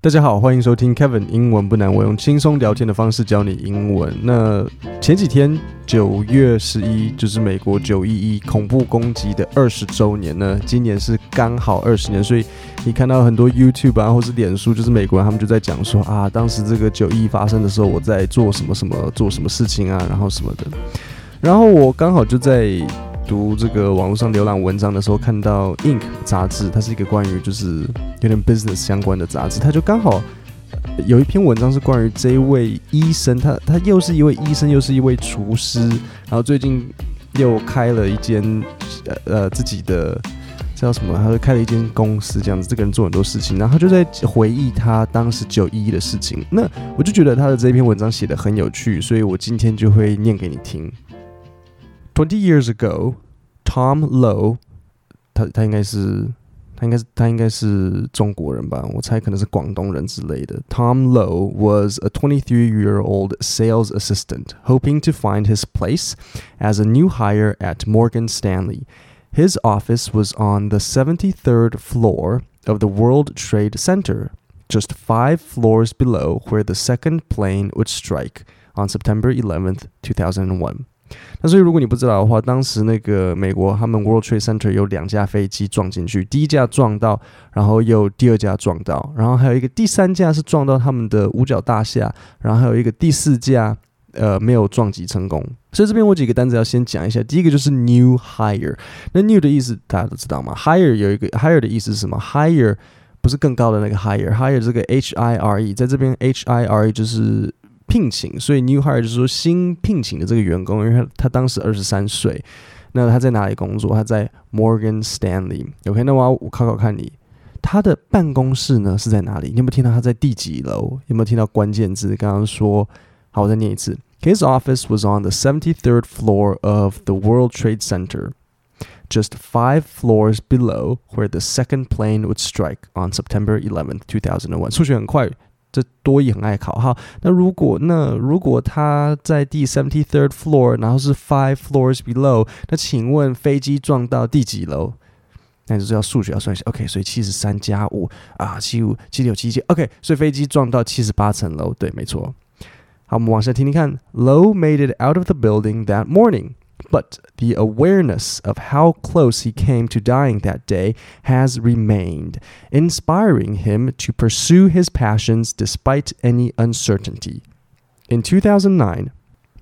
大家好，欢迎收听 Kevin 英文不难，我用轻松聊天的方式教你英文。那前几天九月十一就是美国九一一恐怖攻击的二十周年呢，今年是刚好二十年，所以你看到很多 YouTube 啊，或是脸书，就是美国人他们就在讲说啊，当时这个九一发生的时候，我在做什么什么，做什么事情啊，然后什么的。然后我刚好就在。读这个网络上浏览文章的时候，看到《Ink》杂志，它是一个关于就是有点 business 相关的杂志，它就刚好有一篇文章是关于这一位医生，他他又是一位医生，又是一位厨师，然后最近又开了一间呃呃自己的叫什么，他就开了一间公司这样子，这个人做很多事情，然后他就在回忆他当时九一一的事情，那我就觉得他的这篇文章写的很有趣，所以我今天就会念给你听。Twenty years ago, Tom Lo，他他应该是他应该是他应该是中国人吧？我猜可能是广东人之类的。Tom Lo was a 23-year-old sales assistant hoping to find his place as a new hire at Morgan Stanley. His office was on the 73rd floor of the World Trade Center, just five floors below where the second plane would strike on September 11th, 2001. 那所以，如果你不知道的话，当时那个美国他们 World Trade Center 有两架飞机撞进去，第一架撞到，然后又第二架撞到，然后还有一个第三架是撞到他们的五角大厦，然后还有一个第四架呃没有撞击成功。所以这边我几个单词要先讲一下，第一个就是 new hire。那 new 的意思大家都知道吗？hire 有一个 hire 的意思是什么？hire 不是更高的那个 hire，hire 这个 H I R E，在这边 H I R E 就是。聘请，所以 new hire 就是说新聘请的这个员工，因为他他当时二十三岁，那他在哪里工作？他在 Morgan Stanley。OK，那我要我考考看你，他的办公室呢是在哪里？你有没有听到他在第几楼？有没有听到关键字？刚刚说，好，我再念一次。His office was on the seventy-third floor of the World Trade Center, just five floors below where the second plane would strike on September eleventh, two thousand and one。数学很快。这多一很爱考哈。那如果那如果他在第 seventy third floor，然后是 five floors below，那请问飞机撞到第几楼？那就是要数学要算一下。OK，所以七十三加五啊，七五七六七七。OK，所以飞机撞到七十八层楼。对，没错。好，我们往下听听看。Low made it out of the building that morning. But the awareness of how close he came to dying that day has remained, inspiring him to pursue his passions despite any uncertainty. In 2009,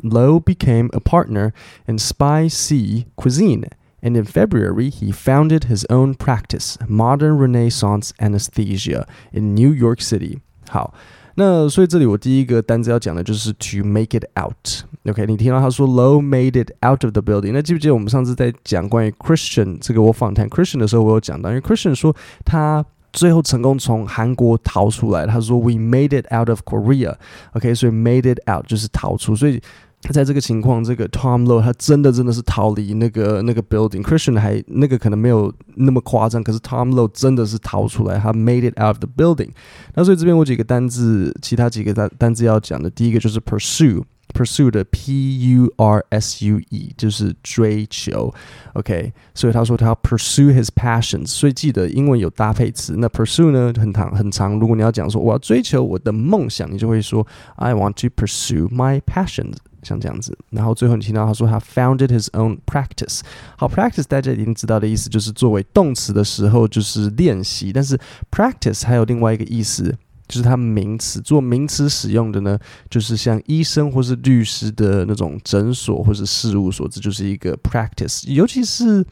Lo became a partner in Spicy Cuisine, and in February he founded his own practice, Modern Renaissance Anesthesia, in New York City. 好。那所以这里我第一个单词要讲的就是 to make it out。OK，你听到他说 Low made it out of the building。那记不记得我们上次在讲关于 Christian 这个我访谈 Christian 的时候，我有讲到，因为 Christian 说他最后成功从韩国逃出来。他说 We made it out of Korea。OK，所以 made it out 就是逃出，所以。在这个情况，这个 Tom Low 他真的真的是逃离那个那个 building。Christian 还那个可能没有那么夸张，可是 Tom Low 真的是逃出来，他 made it out of the building。那所以这边我几个单字，其他几个单单字要讲的，第一个就是 pursue，pursue 的 P U R S U E 就是追求，OK。所以他说他要 pursue his passions，所以记得英文有搭配词。那 pursue 呢很长很长，如果你要讲说我要追求我的梦想，你就会说 I want to pursue my passions。像这样子，然后最后你听到他说他 founded his own practice。好，practice 大家已经知道的意思就是作为动词的时候就是练习，但是 practice 还有另外一个意思。就是它名词做名词使用的呢，就是像医生或是律师的那种诊所或是事务所，这就是一个 practice。尤其是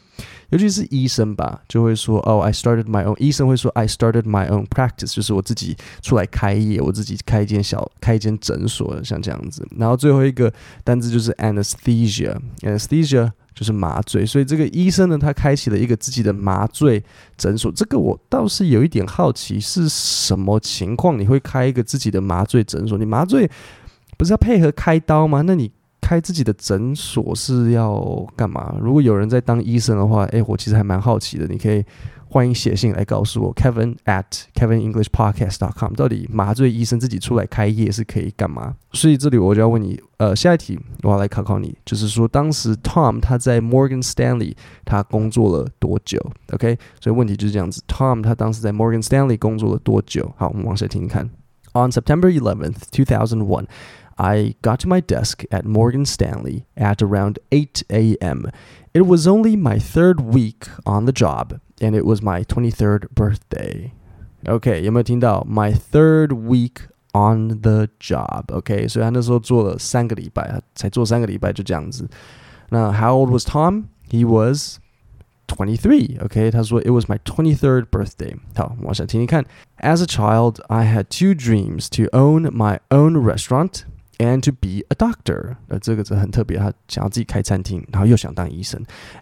尤其是医生吧，就会说哦，I started my own。医生会说 I started my own practice，就是我自己出来开业，我自己开一间小开一间诊所，像这样子。然后最后一个单字就是 anesthesia，anesthesia。就是麻醉，所以这个医生呢，他开启了一个自己的麻醉诊所。这个我倒是有一点好奇，是什么情况？你会开一个自己的麻醉诊所？你麻醉不是要配合开刀吗？那你开自己的诊所是要干嘛？如果有人在当医生的话，诶，我其实还蛮好奇的。你可以欢迎写信来告诉我，Kevin at kevinenglishpodcast.com，到底麻醉医生自己出来开业是可以干嘛？所以这里我就要问你，呃，下一题我要来考考你，就是说当时 Tom 他在 Morgan Stanley 他工作了多久？OK，所以问题就是这样子，Tom 他当时在 Morgan Stanley 工作了多久？好，我们往下听听看。On September 11th, 2001. I got to my desk at Morgan Stanley at around 8 a.m. It was only my third week on the job, and it was my 23rd birthday. OK，有没有听到？My third week on the job. OK，所以他那时候做了三个礼拜，才做三个礼拜就这样子。那 How old was Tom? He was 23. Okay, 他说 It was my 23rd birthday. 好，往下听听看。As a child, I had two dreams to own my own restaurant and to be a doctor.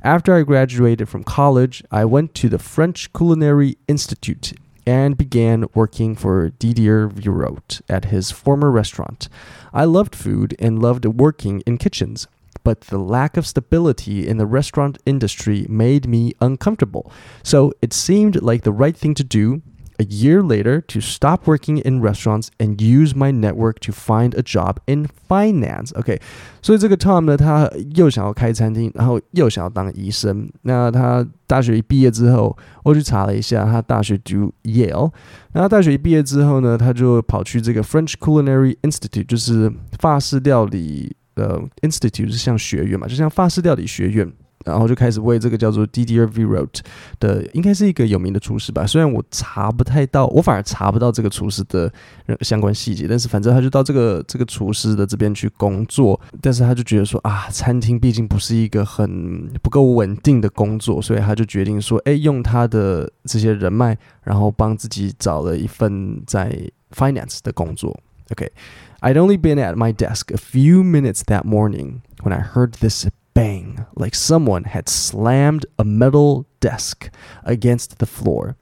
After I graduated from college, I went to the French Culinary Institute and began working for Didier Virot at his former restaurant. I loved food and loved working in kitchens, but the lack of stability in the restaurant industry made me uncomfortable. So it seemed like the right thing to do a year later to stop working in restaurants and use my network to find a job in finance. OK，所以这个 Tom 呢，他又想要开餐厅，然后又想要当医生。那他大学一毕业之后，我去查了一下，他大学读 Yale。那他大学一毕业之后呢，他就跑去这个 French Culinary Institute，就是法式料理呃 Institute 是像学院嘛，就像法式料理学院。 然后就开始为这个叫做 Didier v i r o t 的，应该是一个有名的厨师吧。虽然我查不太到，我反而查不到这个厨师的相关细节，但是反正他就到这个这个厨师的这边去工作。但是他就觉得说啊，餐厅毕竟不是一个很不够稳定的工作，所以他就决定说，哎，用他的这些人脉，然后帮自己找了一份在 finance 的工作。OK，I'd only been at my desk a few minutes that morning when I heard this. bang, like someone had slammed a metal desk against the floor,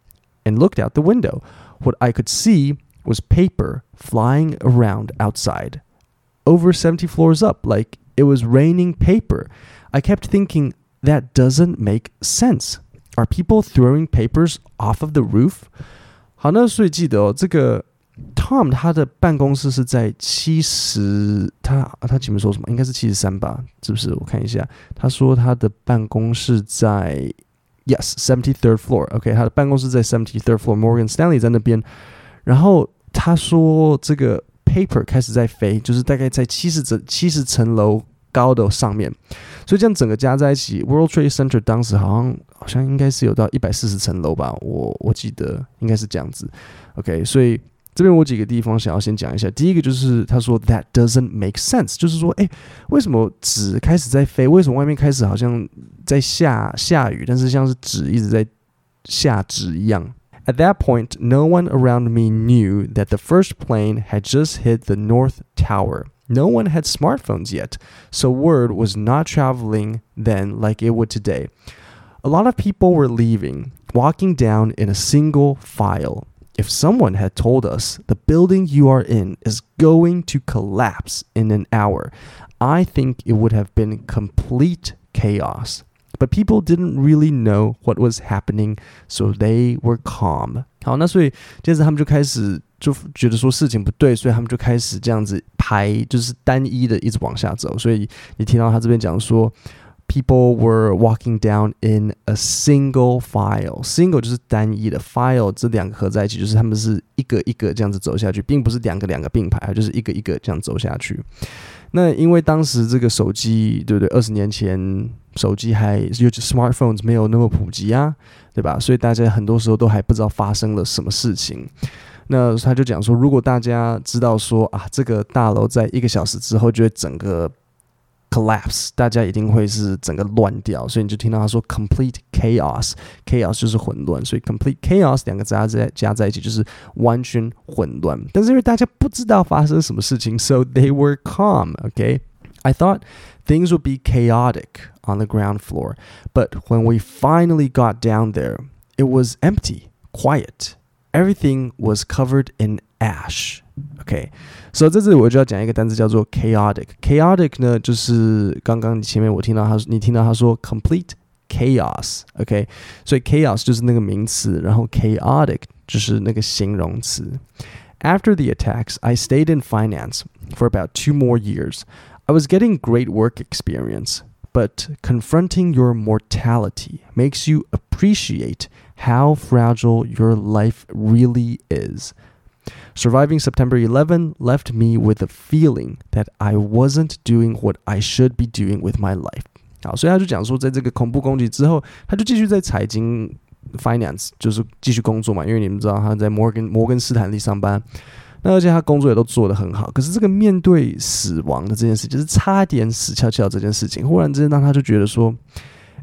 and looked out the window. What I could see was paper flying around outside, over 70 floors up, like it was raining paper. I kept thinking, that doesn't make sense. Are people throwing papers off of the roof? 好，那所以记得哦，这个 Tom 他的办公室是在七十，他他前面说什么？应该是七十三吧？是不是？我看一下，他说他的办公室在 Yes seventy third floor。OK，他的办公室在 seventy third floor。Morgan Stanley 在那边。然后他说这个 paper 开始在飞，就是大概在七十层七十层楼高的上面。所以这样整个加在一起，World Trade Center 当时好像好像应该是有到一百四十层楼吧？我我记得应该是这样子。OK，所以。这边我几个地方想要先讲一下。第一个就是他说 that doesn't make sense，就是说，哎，为什么纸开始在飞？为什么外面开始好像在下下雨？但是像是纸一直在下纸一样。At that point, no one around me knew that the first plane had just hit the North Tower. No one had smartphones yet, so word was not traveling then like it would today. A lot of people were leaving, walking down in a single file. If someone had told us the building you are in is going to collapse in an hour, I think it would have been complete chaos. But people didn't really know what was happening, so they were calm. 好，那所以接着他们就开始就觉得说事情不对，所以他们就开始这样子排，就是单一的一直往下走。所以你听到他这边讲说。 People were walking down in a single file. Single 就是单一的，file 这两个合在一起，就是他们是一个一个这样子走下去，并不是两个两个并排，就是一个一个这样走下去。那因为当时这个手机，对不对？二十年前手机还尤其 smartphones 没有那么普及啊，对吧？所以大家很多时候都还不知道发生了什么事情。那他就讲说，如果大家知道说啊，这个大楼在一个小时之后就会整个 collapse，大家一定会是整个乱掉，所以你就听到他说 complete chaos，chaos 就是混乱，所以 complete chaos 两个加在加在一起就是完全混乱。但是因为大家不知道发生什么事情，so they were calm. Okay, I thought things would be chaotic on the ground floor, but when we finally got down there, it was empty, quiet. Everything was covered in ash. OK，所以在这里我就要讲一个单词叫做 chaotic。chaotic 呢，就是刚刚前面我听到他，你听到他说 complete chaos，OK，、所以 chaos 就是那个名词，然后 chaotic 就是那个形容词。After the attacks, I stayed in finance for about two more years. I was getting great work experience, but confronting your mortality makes you appreciate how fragile your life really is. Surviving September 11 left me with a feeling that I wasn't doing what I should be doing with my life. 好，所以他就讲说，在这个恐怖攻击之后，他就继续在财经 finance 就是继续工作嘛，因为你们知道他在摩根摩根斯坦利上班，那而且他工作也都做得很好。可是这个面对死亡的这件事，就是差点死翘翘这件事情，忽然之间让他就觉得说，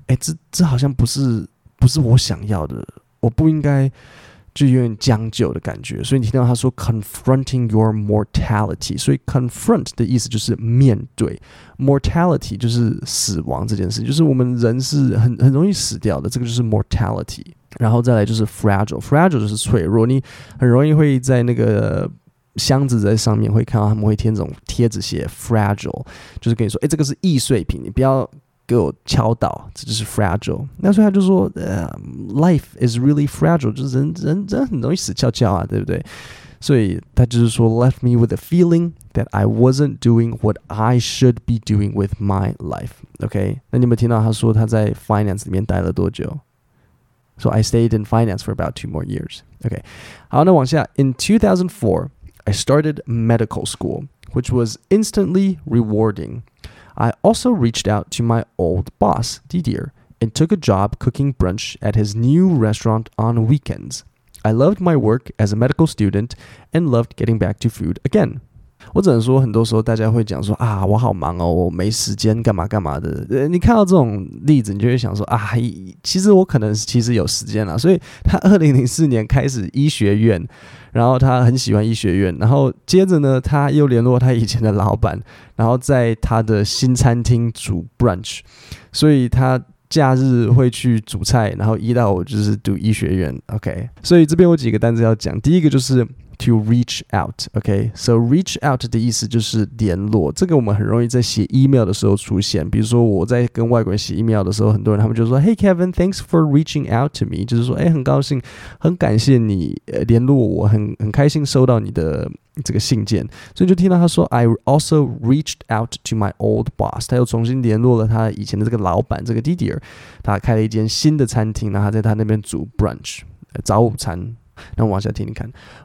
哎，这这好像不是不是我想要的，我不应该。就有点将就的感觉，所以你听到他说 confronting your mortality，所以 confront 的意思就是面对，mortality 就是死亡这件事，就是我们人是很很容易死掉的，这个就是 mortality。然后再来就是 fragile，fragile 就是脆弱，你很容易会在那个箱子在上面会看到他们会贴这种贴纸写 fragile，就是跟你说，哎，这个是易碎品，你不要。给我敲倒，这就是 fragile。那所以他就说，呃，life is really fragile，就是人人人很容易死翘翘啊，对不对？所以他就是说，left me with a feeling that I wasn't doing what I should be doing with my life。OK，那你有没有听到他说他在 finance 里面待了多久？So I stayed in finance for about two more years. OK，好，那往下，in 2004, I started medical school, which was instantly rewarding. I also reached out to my old boss, Didier, and took a job cooking brunch at his new restaurant on weekends. I loved my work as a medical student and loved getting back to food again. 我只能说，很多时候大家会讲说啊，我好忙哦，我没时间干嘛干嘛的。呃，你看到这种例子，你就会想说啊，其实我可能其实有时间了。所以他二零零四年开始医学院，然后他很喜欢医学院，然后接着呢，他又联络他以前的老板，然后在他的新餐厅煮 brunch，所以他假日会去煮菜，然后一到五就是读医学院。OK，所以这边有几个单词要讲，第一个就是。To reach out, OK. So reach out 的意思就是联络。这个我们很容易在写 email 的时候出现。比如说我在跟外国人写 email 的时候，很多人他们就说：“Hey Kevin, thanks for reaching out to me。”就是说，哎，很高兴，很感谢你联络我，很很开心收到你的这个信件。所以就听到他说：“I also reached out to my old boss。”他又重新联络了他以前的这个老板，这个 Didier。他开了一间新的餐厅，然后在他那边煮 brunch 早午餐。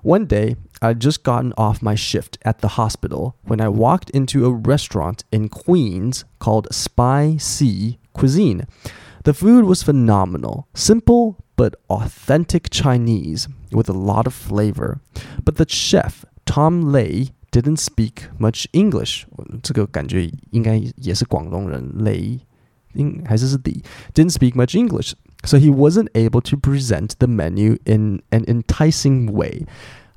One day, I'd just gotten off my shift at the hospital when I walked into a restaurant in Queens called Spicy Cuisine. The food was phenomenal, simple but authentic Chinese with a lot of flavor. But the chef, Tom Lei, didn't speak much English. didn't speak much English. So he wasn't able to present the menu in an enticing way.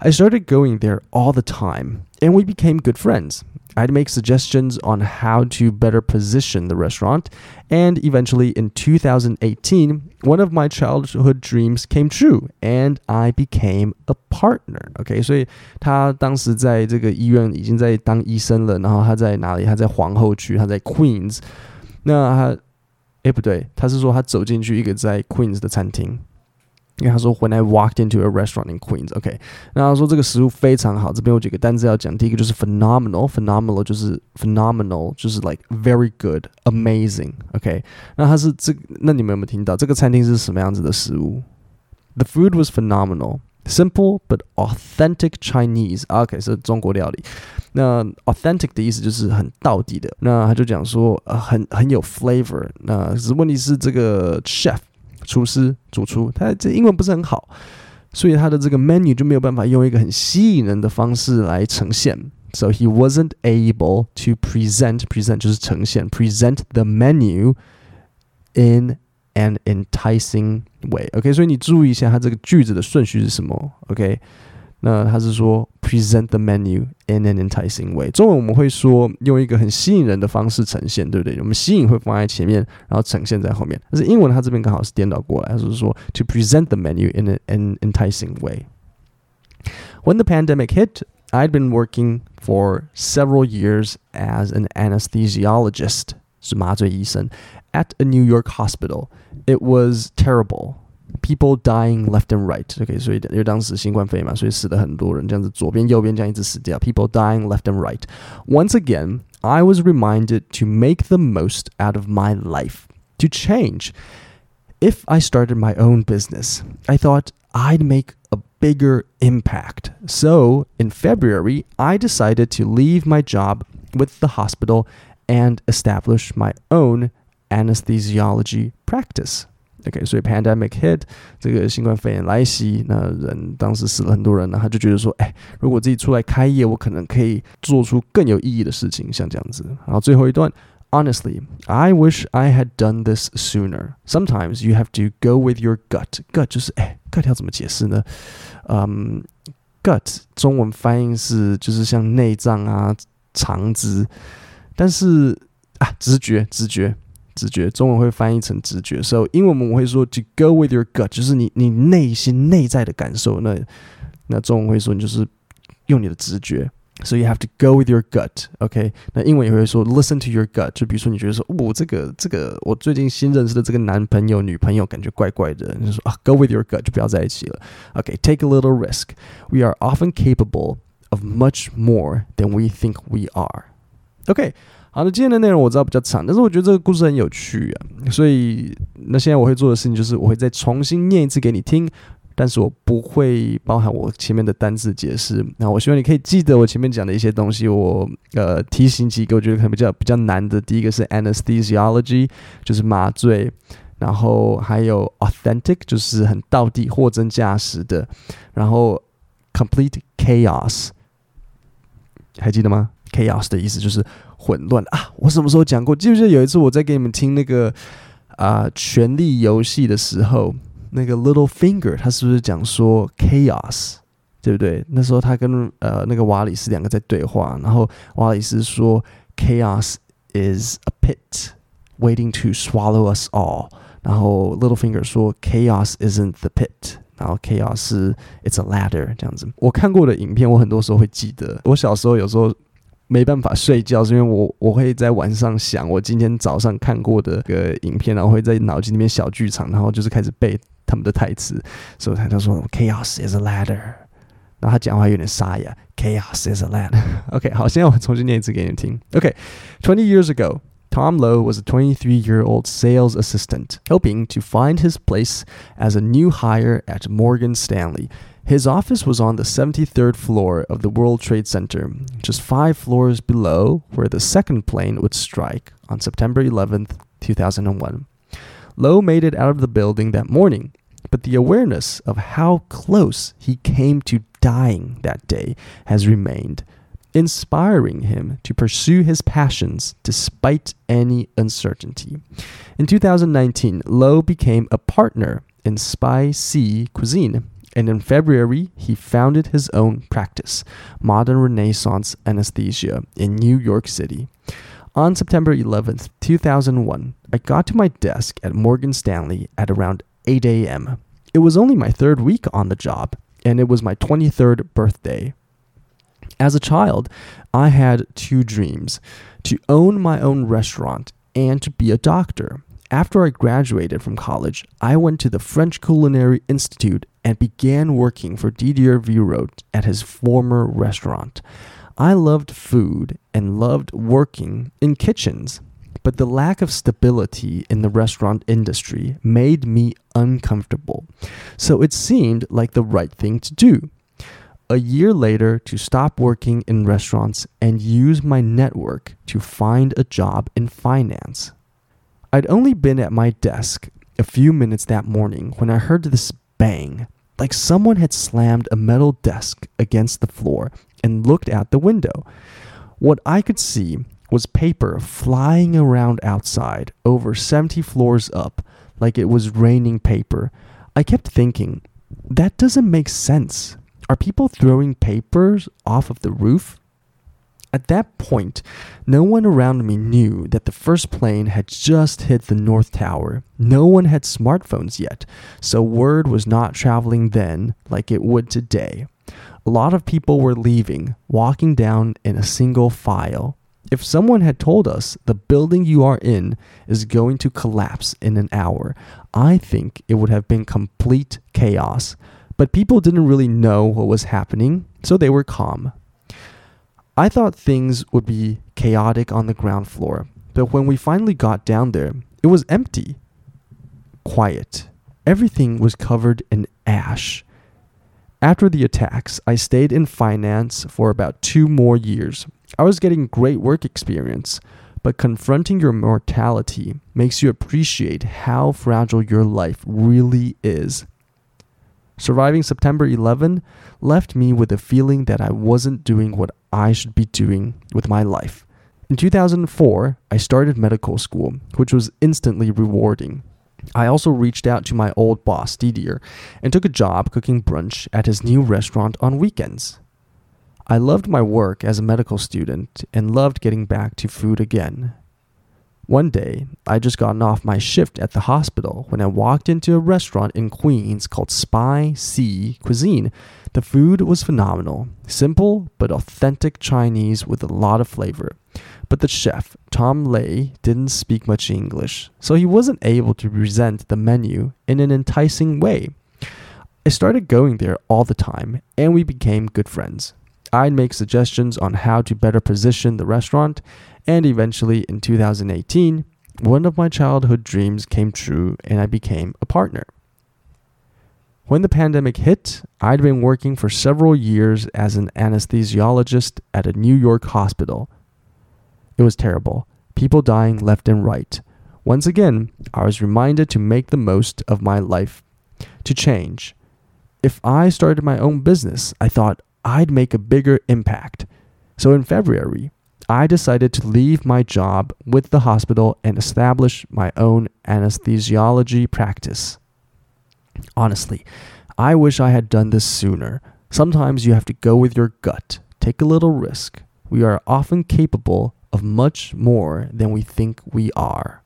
I started going there all the time, and we became good friends. I'd make suggestions on how to better position the restaurant, and eventually in 2018, one of my childhood dreams came true, and I became a partner. OK，所以他当时在这个医院已经在当医生了，然后他在哪里？他在皇后区，他在 Queens。那他 哎，不对，他是说他走进去一个在 Queens 的餐厅，因为他说 When I walked into a restaurant in Queens，OK，那他说这个食物非常好。这边有几个单词要讲，第一个就是 phenomenal，phenomenal 就是 phenomenal，就是 like very good，amazing，OK。那他是这，那你们有没有听到这个餐厅是什么样子的食物？The food was phenomenal。 Simple but authentic Chinese. OK，是中国料理。那 authentic 的意思就是很道地的。那他就讲说，呃，很很有 flavor。那只是问题是这个 chef 厨师主厨，他这英文不是很好，所以他的这个 menu 就没有办法用一个很吸引人的方式来呈现。So he wasn't able to present present 就是呈现 present the menu in an enticing way. OK，所以你注意一下它这个句子的顺序是什么。OK，那它是说 present the menu in an enticing way。中文我们会说用一个很吸引人的方式呈现，对不对？我们吸引会放在前面，然后呈现在后面。但是英文它这边刚好是颠倒过来，它是说 to present the menu in an enticing way. When the pandemic hit, I'd been working for several years as an anesthesiologist 是麻醉医生 at a New York hospital. It was terrible. People dying left and right. OK，所以因为当时新冠肺炎嘛，所以死了很多人，这样子左边右边这样一直死掉。People dying left and right. Once again, I was reminded to make the most out of my life, to change. If I started my own business, I thought I'd make a bigger impact. So, in February, I decided to leave my job with the hospital and establish my own anesthesiology practice. OK，所以 pandemic hit 这个新冠肺炎来袭，那人当时死了很多人，那他就觉得说，哎，如果自己出来开业，我可能可以做出更有意义的事情，像这样子。然后最后一段。Honestly, I wish I had done this sooner. Sometimes you have to go with your gut. Gut 就是哎，gut 要怎么解释呢？嗯，gut 中文翻译是就是像内脏啊、肠子， 但是啊，直觉、直觉、直觉，中文会翻译成直觉。所以英文我们会说 to go with your gut，就是你你内心内在的感受。那那中文会说你就是用你的直觉。So you have to go with your gut, OK？那英文也会说 listen to your gut。就比如说你觉得说，哦，这个这个我最近新认识的这个男朋友女朋友感觉怪怪的，你就说啊，go with your gut，就不要在一起了。OK，take、okay, a little risk. We are often capable of much more than we think we are. OK，好的，今天的内容我知道比较长，但是我觉得这个故事很有趣啊，所以那现在我会做的事情就是我会再重新念一次给你听。但是我不会包含我前面的单字解释。那我希望你可以记得我前面讲的一些东西。我呃提醒几个，我觉得可能比较比较难的。第一个是 anesthesiology，就是麻醉，然后还有 authentic，就是很到底、货真价实的。然后 complete chaos，还记得吗？chaos 的意思就是混乱啊！我什么时候讲过？记不记得有一次我在给你们听那个啊《权力游戏》的时候？那个 Little Finger，他是不是讲说 chaos，对不对？那时候他跟呃那个瓦里斯两个在对话，然后瓦里斯说 chaos is a pit waiting to swallow us all，然后 Little Finger 说 chaos isn't the pit，然后 chaos it's a ladder 这样子。我看过的影片，我很多时候会记得。我小时候有时候没办法睡觉，是因为我我会在晚上想我今天早上看过的个影片，然后会在脑筋里面小剧场，然后就是开始背。他们的台词，所以他就说 “chaos is a ladder”，然后他讲话有点沙哑，“chaos is a ladder”。OK，好，现在我重新念一次给你听。OK，twenty years ago。Tom Lo was a 23 year old sales assistant, hoping to find his place as a new hire at Morgan Stanley. His office was on the 73rd floor of the World Trade Center, just five floors below where the second plane would strike on September 11th, 2001. Lo made it out of the building that morning, but the awareness of how close he came to dying that day has remained, inspiring him to pursue his passions despite any uncertainty. In 2019, Lo became a partner in Spicy Cuisine, and in February, he founded his own practice, Modern Renaissance Anesthesia, in New York City. On September 11th, 2001, I got to my desk at Morgan Stanley at around 8 a.m. It was only my third week on the job, and it was my 23rd birthday. As a child, I had two dreams to own my own restaurant and to be a doctor. After I graduated from college, I went to the French Culinary Institute and began working for Didier Virot at his former restaurant. I loved food and loved working in kitchens, but the lack of stability in the restaurant industry made me uncomfortable. So it seemed like the right thing to do. A year later, to stop working in restaurants and use my network to find a job in finance. I'd only been at my desk a few minutes that morning when I heard this bang, like someone had slammed a metal desk against the floor and looked out the window. What I could see was paper flying around outside over 70 floors up like it was raining paper. I kept thinking, that doesn't make sense. Are people throwing papers off of the roof? At that point, no one around me knew that the first plane had just hit the North Tower. No one had smartphones yet, so word was not traveling then like it would today. A lot of people were leaving, walking down in a single file. If someone had told us the building you are in is going to collapse in an hour, I think it would have been complete chaos. But people didn't really know what was happening, so they were calm. I thought things would be chaotic on the ground floor, but when we finally got down there, it was empty. Quiet. Everything was covered in ash. After the attacks, I stayed in finance for about two more years. I was getting great work experience, but confronting your mortality makes you appreciate how fragile your life really is. Surviving September 11 left me with a feeling that I wasn't doing what I should be doing with my life. In 2004, I started medical school, which was instantly rewarding. I also reached out to my old boss, Didier, and took a job cooking brunch at his new restaurant on weekends. I loved my work as a medical student and loved getting back to food again. One day, I just gotten off my shift at the hospital when I walked into a restaurant in Queens called Spicy Cuisine. The food was phenomenal, simple but authentic Chinese with a lot of flavor. But the chef, Tom Lay, didn't speak much English, so he wasn't able to present the menu in an enticing way. I started going there all the time, and we became good friends. I'd make suggestions on how to better position the restaurant, and eventually in 2018, one of my childhood dreams came true and I became a partner. When the pandemic hit, I'd been working for several years as an anesthesiologist at a New York hospital. It was terrible, people dying left and right. Once again, I was reminded to make the most of my life, to change. If I started my own business, I thought I'd make a bigger impact. So in February, I decided to leave my job with the hospital and establish my own anesthesiology practice. Honestly, I wish I had done this sooner. Sometimes you have to go with your gut, take a little risk. We are often capable of much more than we think we are.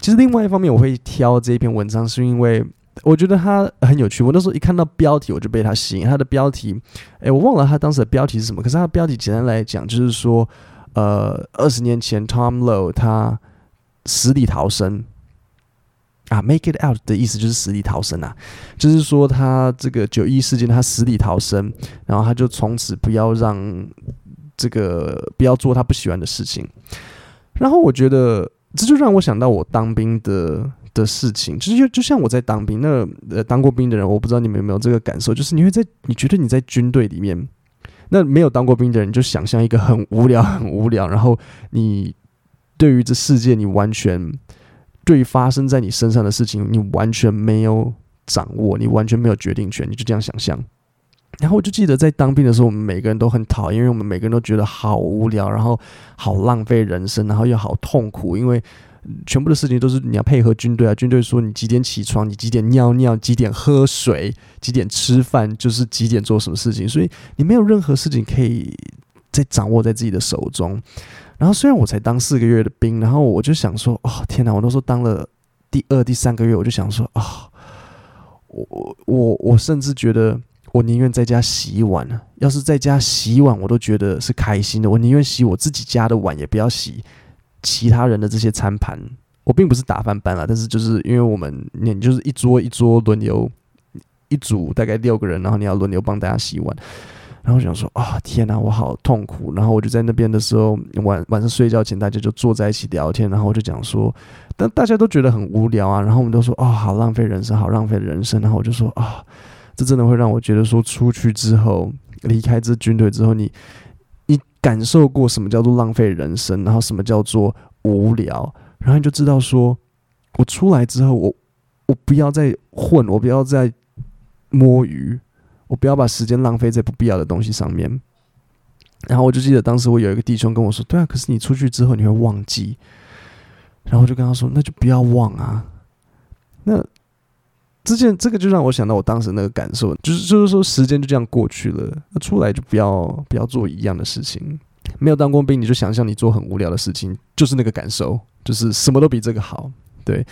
其实另外一方面，我会挑这一篇文章，是因为 我觉得它很有趣。我那时候一看到标题，我就被它吸引。它的标题，哎，我忘了它当时的标题是什么。可是它的标题简单来讲，就是说，呃，二十年前 Tom Low 他死里逃生啊，Make it out 的意思就是死里逃生啊，就是说他这个九一事件他死里逃生，然后他就从此不要让这个不要做他不喜欢的事情。然后我觉得这就让我想到我当兵的。的事情，就是就就像我在当兵，那呃当过兵的人，我不知道你们有没有这个感受，就是你会在你觉得你在军队里面，那没有当过兵的人就想象一个很无聊、很无聊，然后你对于这世界你完全对于发生在你身上的事情你完全没有掌握，你完全没有决定权，你就这样想象。然后我就记得在当兵的时候，我们每个人都很讨厌，因为我们每个人都觉得好无聊，然后好浪费人生，然后又好痛苦，因为。全部的事情都是你要配合军队啊！军队说你几点起床，你几点尿尿，几点喝水，几点吃饭，就是几点做什么事情。所以你没有任何事情可以在掌握在自己的手中。然后虽然我才当四个月的兵，然后我就想说，哦天哪！我那时候当了第二、第三个月，我就想说，啊，我我我甚至觉得，我宁愿在家洗碗。要是在家洗碗，我都觉得是开心的。我宁愿洗我自己家的碗，也不要洗。其他人的这些餐盘，我并不是打饭班了，但是就是因为我们你就是一桌一桌轮流一组大概六个人，然后你要轮流帮大家洗碗，然后我想说啊天哪，我好痛苦。然后我就在那边的时候晚晚上睡觉前，大家就坐在一起聊天，然后我就讲说，但大家都觉得很无聊啊，然后我们都说啊好浪费人生，好浪费人生。然后我就说啊，这真的会让我觉得说出去之后离开这军队之后你。感受过什么叫做浪费人生，然后什么叫做无聊，然后你就知道说，我出来之后，我我不要再混，我不要再摸鱼，我不要把时间浪费在不必要的东西上面。然后我就记得当时我有一个弟兄跟我说：“对啊，可是你出去之后你会忘记。”然后我就跟他说：“那就不要忘啊。”那。这件这个就让我想到我当时那个感受，就是就是说时间就这样过去了，那出来就不要不要做一样的事情。没有当过兵，你就想象你做很无聊的事情，就是那个感受，就是什么都比这个好。对，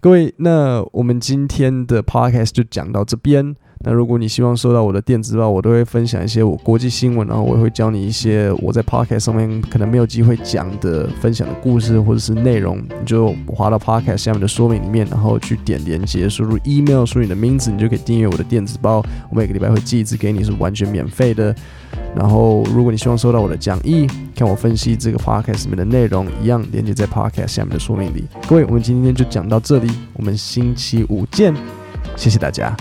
各位，那我们今天的 podcast 就讲到这边。那如果你希望收到我的电子报，我都会分享一些我国际新闻，然后我也会教你一些我在 podcast 上面可能没有机会讲的分享的故事或者是内容。你就滑到 podcast 下面的说明里面，然后去点连接，输入 email，输入你的名字，你就可以订阅我的电子报。我每个礼拜会寄一次给你，是完全免费的。然后，如果你希望收到我的讲义，看我分析这个 podcast 里面的内容，一样连接在 podcast 下面的说明里。各位，我们今天就讲到这里，我们星期五见，谢谢大家。